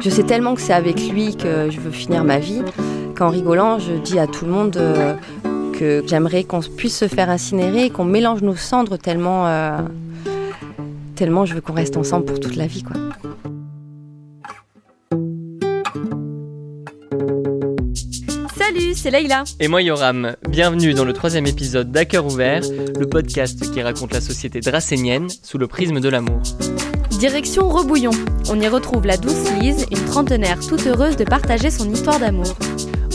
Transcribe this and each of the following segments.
Je sais tellement que c'est avec lui que je veux finir ma vie qu'en rigolant, je dis à tout le monde euh, que j'aimerais qu'on puisse se faire incinérer et qu'on mélange nos cendres tellement, euh, tellement je veux qu'on reste ensemble pour toute la vie. Quoi. Salut, c'est Leïla. Et moi Yoram, bienvenue dans le troisième épisode d'À cœur ouvert, le podcast qui raconte la société dracénienne sous le prisme de l'amour. Direction Rebouillon. On y retrouve la douce Lise, une trentenaire toute heureuse de partager son histoire d'amour.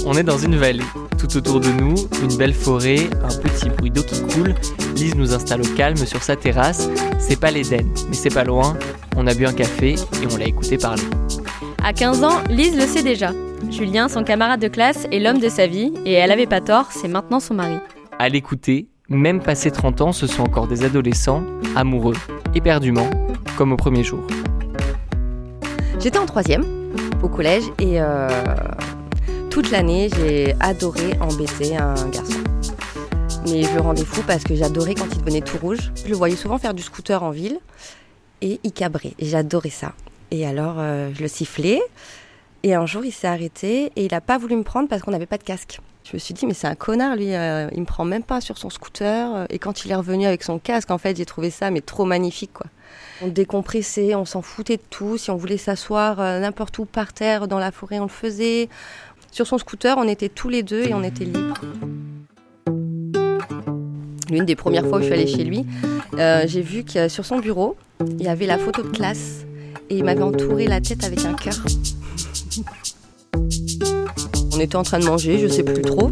On est dans une vallée. Tout autour de nous, une belle forêt, un petit bruit d'eau qui coule. Lise nous installe au calme sur sa terrasse. C'est pas l'Éden, mais c'est pas loin. On a bu un café et on l'a écouté parler. À 15 ans, Lise le sait déjà. Julien, son camarade de classe, est l'homme de sa vie, et elle avait pas tort, c'est maintenant son mari. À l'écouter, même passé 30 ans, ce sont encore des adolescents, amoureux, éperdument, comme au premier jour. J'étais en troisième au collège et euh, toute l'année j'ai adoré embêter un garçon. Mais je le rendais fou parce que j'adorais quand il devenait tout rouge. Je le voyais souvent faire du scooter en ville et il cabrait. J'adorais ça. Et alors euh, je le sifflais. Et un jour il s'est arrêté et il n'a pas voulu me prendre parce qu'on n'avait pas de casque. Je me suis dit, mais c'est un connard, lui, euh, il me prend même pas sur son scooter. Et quand il est revenu avec son casque, en fait, j'ai trouvé ça, mais trop magnifique, quoi. On décompressait, on s'en foutait de tout. Si on voulait s'asseoir euh, n'importe où par terre, dans la forêt, on le faisait. Sur son scooter, on était tous les deux et on était libres. L'une des premières fois où je suis allée chez lui, euh, j'ai vu que sur son bureau, il y avait la photo de classe et il m'avait entouré la tête avec un cœur. On était en train de manger, je sais plus trop.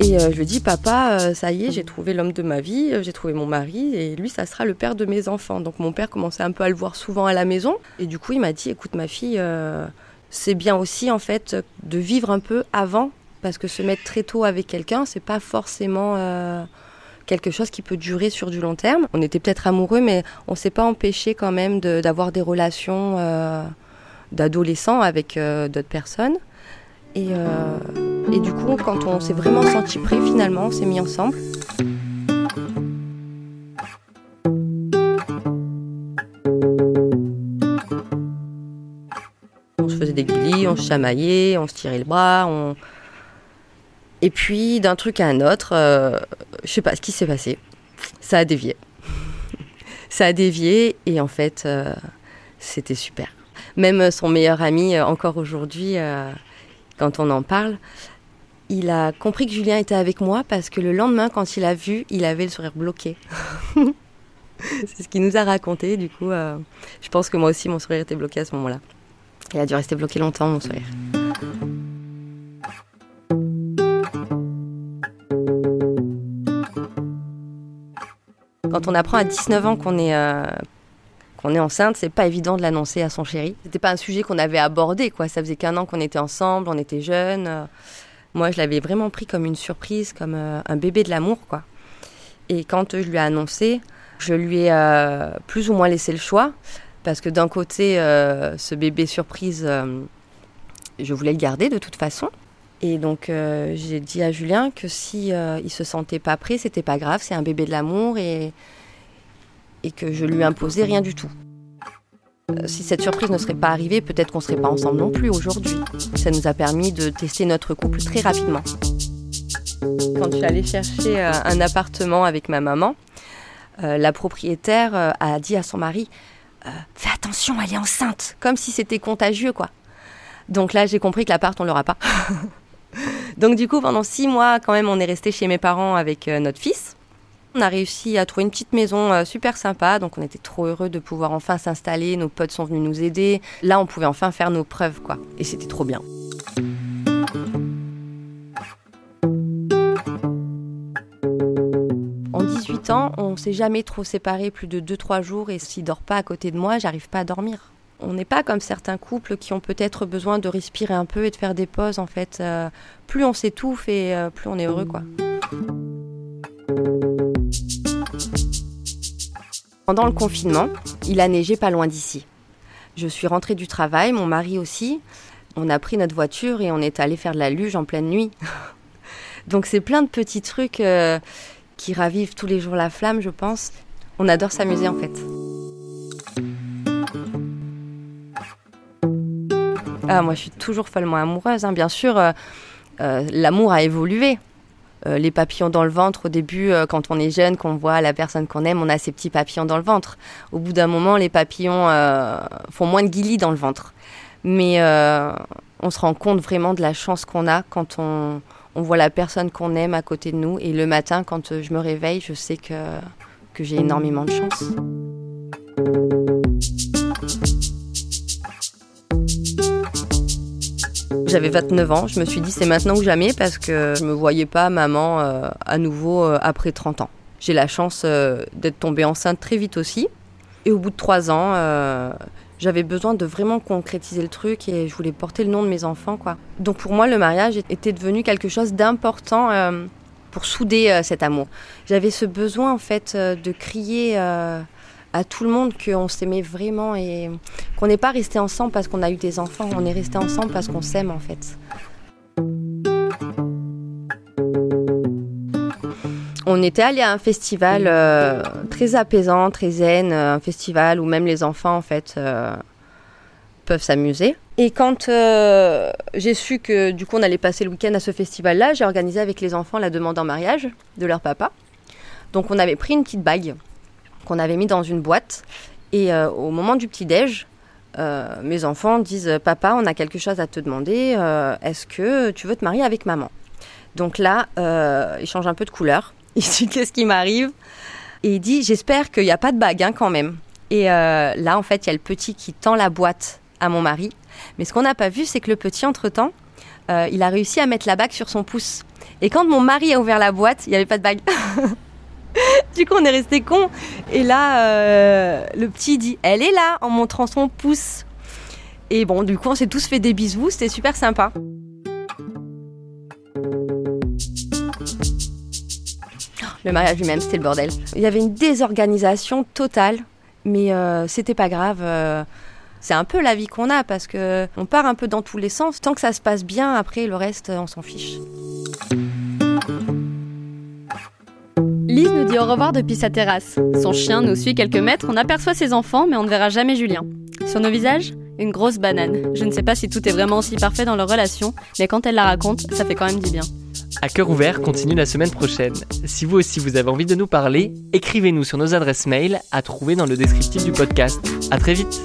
Et euh, je lui dis, papa, euh, ça y est, j'ai trouvé l'homme de ma vie, euh, j'ai trouvé mon mari, et lui, ça sera le père de mes enfants. Donc mon père commençait un peu à le voir souvent à la maison. Et du coup, il m'a dit, écoute, ma fille, c'est bien aussi, en fait, de vivre un peu avant, parce que se mettre très tôt avec quelqu'un, c'est pas forcément quelque chose qui peut durer sur du long terme. On était peut-être amoureux, mais on s'est pas empêché quand même d'avoir des relations d'adolescents avec d'autres personnes. Et, euh, et du coup, quand on s'est vraiment senti prêt, finalement, on s'est mis ensemble. On se faisait des guillis, on se chamaillait, on se tirait le bras. Et puis, d'un truc à un autre, euh, je sais pas ce qui s'est passé. Ça a dévié. Ça a dévié et en fait, euh, c'était super. Même son meilleur ami, euh, encore aujourd'hui, quand on en parle, il a compris que Julien était avec moi parce que le lendemain, quand il a vu, il avait le sourire bloqué. C'est ce qu'il nous a raconté. Du coup, euh, je pense que moi aussi, mon sourire était bloqué à ce moment-là. Il a dû rester bloqué longtemps, mon sourire. Quand on apprend à 19 ans qu'on est, euh, qu'on est enceinte, c'est pas évident de l'annoncer à son chéri. C'était pas un sujet qu'on avait abordé, quoi. Ça faisait qu'un an qu'on était ensemble, on était jeunes. euh. Moi, je l'avais vraiment pris comme une surprise, comme euh, un bébé de l'amour, quoi. Et quand je lui ai annoncé, je lui ai euh, plus ou moins laissé le choix, parce que d'un côté, ce bébé surprise, je voulais le garder de toute façon. Et donc, j'ai dit à Julien que si il se sentait pas prêt, c'était pas grave, c'est un bébé de l'amour et, et que je lui imposais rien du tout. Euh, Si cette surprise ne serait pas arrivée, peut-être qu'on serait pas ensemble non plus aujourd'hui. Ça nous a permis de tester notre couple très rapidement. Quand je suis allée chercher euh, un appartement avec ma maman, euh, la propriétaire a dit à son mari Fais attention, elle est enceinte Comme si c'était contagieux, quoi. Donc là, j'ai compris que l'appart, on l'aura pas. Donc du coup, pendant six mois, quand même, on est resté chez mes parents avec notre fils. On a réussi à trouver une petite maison euh, super sympa, donc on était trop heureux de pouvoir enfin s'installer. Nos potes sont venus nous aider. Là, on pouvait enfin faire nos preuves, quoi. Et c'était trop bien. En 18 ans, on s'est jamais trop séparés plus de 2-3 jours et s'il dort pas à côté de moi, j'arrive pas à dormir. On n'est pas comme certains couples qui ont peut-être besoin de respirer un peu et de faire des pauses en fait. Euh, plus on s'étouffe et euh, plus on est heureux quoi. Pendant le confinement, il a neigé pas loin d'ici. Je suis rentrée du travail, mon mari aussi. On a pris notre voiture et on est allé faire de la luge en pleine nuit. Donc c'est plein de petits trucs euh, qui ravivent tous les jours la flamme, je pense. On adore s'amuser en fait. Ah, moi, je suis toujours follement amoureuse. hein. Bien sûr, euh, euh, l'amour a évolué. Euh, les papillons dans le ventre, au début, euh, quand on est jeune, qu'on voit la personne qu'on aime, on a ces petits papillons dans le ventre. Au bout d'un moment, les papillons euh, font moins de guillis dans le ventre. Mais on se rend compte vraiment de la chance qu'on a quand on, on voit la personne qu'on aime à côté de nous. Et le matin, quand je me réveille, je sais que, que j'ai énormément de chance. J'avais 29 ans, je me suis dit c'est maintenant ou jamais parce que je me voyais pas maman euh, à nouveau euh, après 30 ans. J'ai la chance euh, d'être tombée enceinte très vite aussi. Et au bout de 3 ans, j'avais besoin de vraiment concrétiser le truc et je voulais porter le nom de mes enfants. quoi. Donc pour moi, le mariage était devenu quelque chose d'important pour souder cet amour. J'avais ce besoin en fait de crier à tout le monde qu'on s'aimait vraiment et qu'on n'est pas resté ensemble parce qu'on a eu des enfants, on est resté ensemble parce qu'on s'aime en fait. On était allé à un festival euh, très apaisant, très zen, euh, un festival où même les enfants en fait euh, peuvent s'amuser. Et quand j'ai su que du coup on allait passer le week-end à ce festival-là, j'ai organisé avec les enfants la demande en mariage de leur papa. Donc on avait pris une petite bague qu'on avait mis dans une boîte et euh, au moment du petit déj, euh, mes enfants disent papa on a quelque chose à te demander, euh, est-ce que tu veux te marier avec maman? Donc là il change un peu de couleur, il dit qu'est-ce qui m'arrive? Et il dit j'espère qu'il n'y a pas de bague hein, quand même. Et là en fait il y a le petit qui tend la boîte à mon mari, mais ce qu'on n'a pas vu c'est que le petit entre temps euh, il a réussi à mettre la bague sur son pouce. Et quand mon mari a ouvert la boîte, il n'y avait pas de bague. du coup, on est resté con. Et là, euh, le petit dit Elle est là en montrant son pouce. Et bon, du coup, on s'est tous fait des bisous. C'était super sympa. Le mariage lui-même, c'était le bordel. Il y avait une désorganisation totale, mais euh, c'était pas grave. euh, c'est un peu la vie qu'on a parce que on part un peu dans tous les sens. Tant que ça se passe bien, après le reste, on s'en fiche. Nous dit au revoir depuis sa terrasse. Son chien nous suit quelques mètres, on aperçoit ses enfants, mais on ne verra jamais Julien. Sur nos visages, une grosse banane. Je ne sais pas si tout est vraiment aussi parfait dans leur relation, mais quand elle la raconte, ça fait quand même du bien. À cœur ouvert continue la semaine prochaine. Si vous aussi vous avez envie de nous parler, écrivez-nous sur nos adresses mail à trouver dans le descriptif du podcast. À très vite